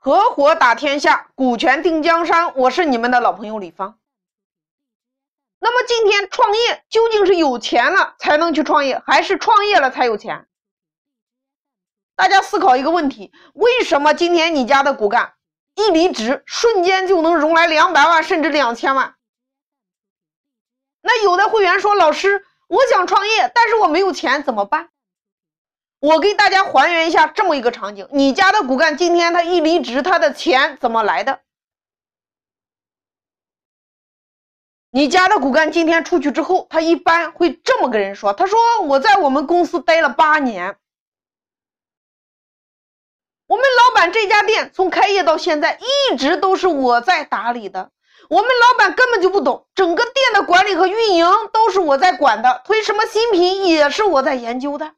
合伙打天下，股权定江山。我是你们的老朋友李芳。那么今天创业究竟是有钱了才能去创业，还是创业了才有钱？大家思考一个问题：为什么今天你家的骨干一离职，瞬间就能融来两百万甚至两千万？那有的会员说：“老师，我想创业，但是我没有钱，怎么办？”我给大家还原一下这么一个场景：你家的骨干今天他一离职，他的钱怎么来的？你家的骨干今天出去之后，他一般会这么跟人说：“他说我在我们公司待了八年，我们老板这家店从开业到现在一直都是我在打理的，我们老板根本就不懂，整个店的管理和运营都是我在管的，推什么新品也是我在研究的。”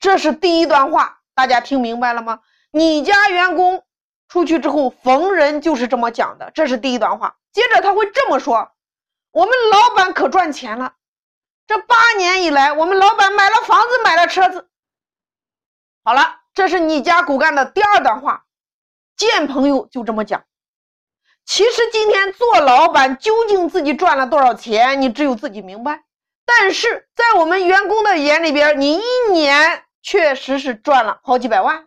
这是第一段话，大家听明白了吗？你家员工出去之后，逢人就是这么讲的。这是第一段话。接着他会这么说：“我们老板可赚钱了，这八年以来，我们老板买了房子，买了车子。”好了，这是你家骨干的第二段话。见朋友就这么讲。其实今天做老板，究竟自己赚了多少钱，你只有自己明白。但是在我们员工的眼里边，你一年。确实是赚了好几百万。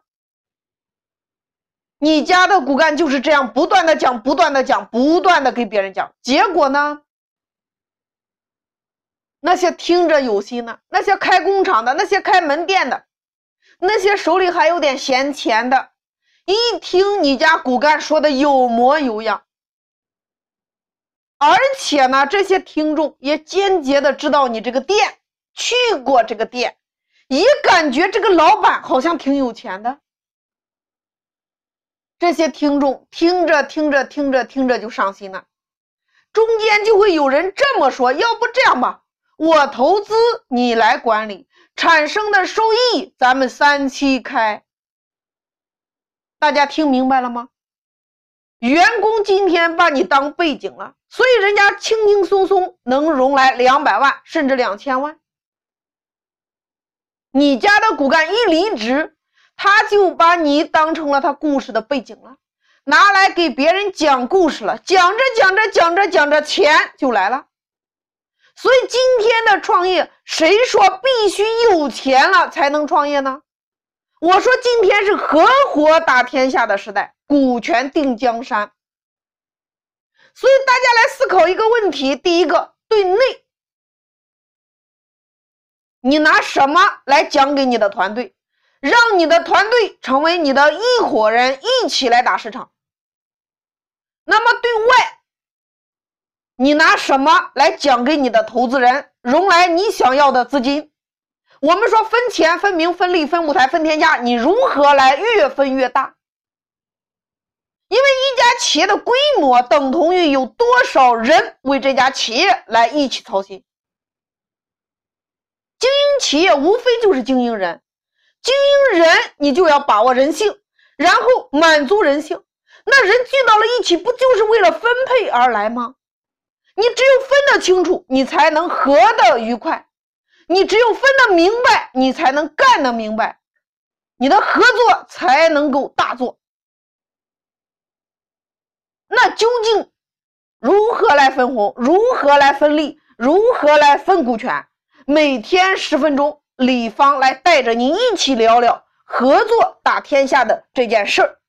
你家的骨干就是这样不断的讲，不断的讲，不断的给别人讲，结果呢？那些听着有心的，那些开工厂的，那些开门店的，那些手里还有点闲钱的，一听你家骨干说的有模有样，而且呢，这些听众也间接的知道你这个店，去过这个店。也感觉这个老板好像挺有钱的，这些听众听着听着听着听着就上心了，中间就会有人这么说：“要不这样吧，我投资你来管理，产生的收益咱们三七开。”大家听明白了吗？员工今天把你当背景了，所以人家轻轻松松能融来两百万甚至两千万。你家的骨干一离职，他就把你当成了他故事的背景了，拿来给别人讲故事了。讲着讲着讲着讲着，钱就来了。所以今天的创业，谁说必须有钱了才能创业呢？我说今天是合伙打天下的时代，股权定江山。所以大家来思考一个问题：第一个，对内。你拿什么来讲给你的团队，让你的团队成为你的一伙人一起来打市场？那么对外，你拿什么来讲给你的投资人，融来你想要的资金？我们说分钱、分名、分利、分舞台、分天下，你如何来越分越大？因为一家企业的规模等同于有多少人为这家企业来一起操心。企业无非就是经营人，经营人你就要把握人性，然后满足人性。那人聚到了一起，不就是为了分配而来吗？你只有分得清楚，你才能合得愉快；你只有分得明白，你才能干得明白，你的合作才能够大做。那究竟如何来分红？如何来分利？如何来分股权？每天十分钟，李芳来带着您一起聊聊合作打天下的这件事儿。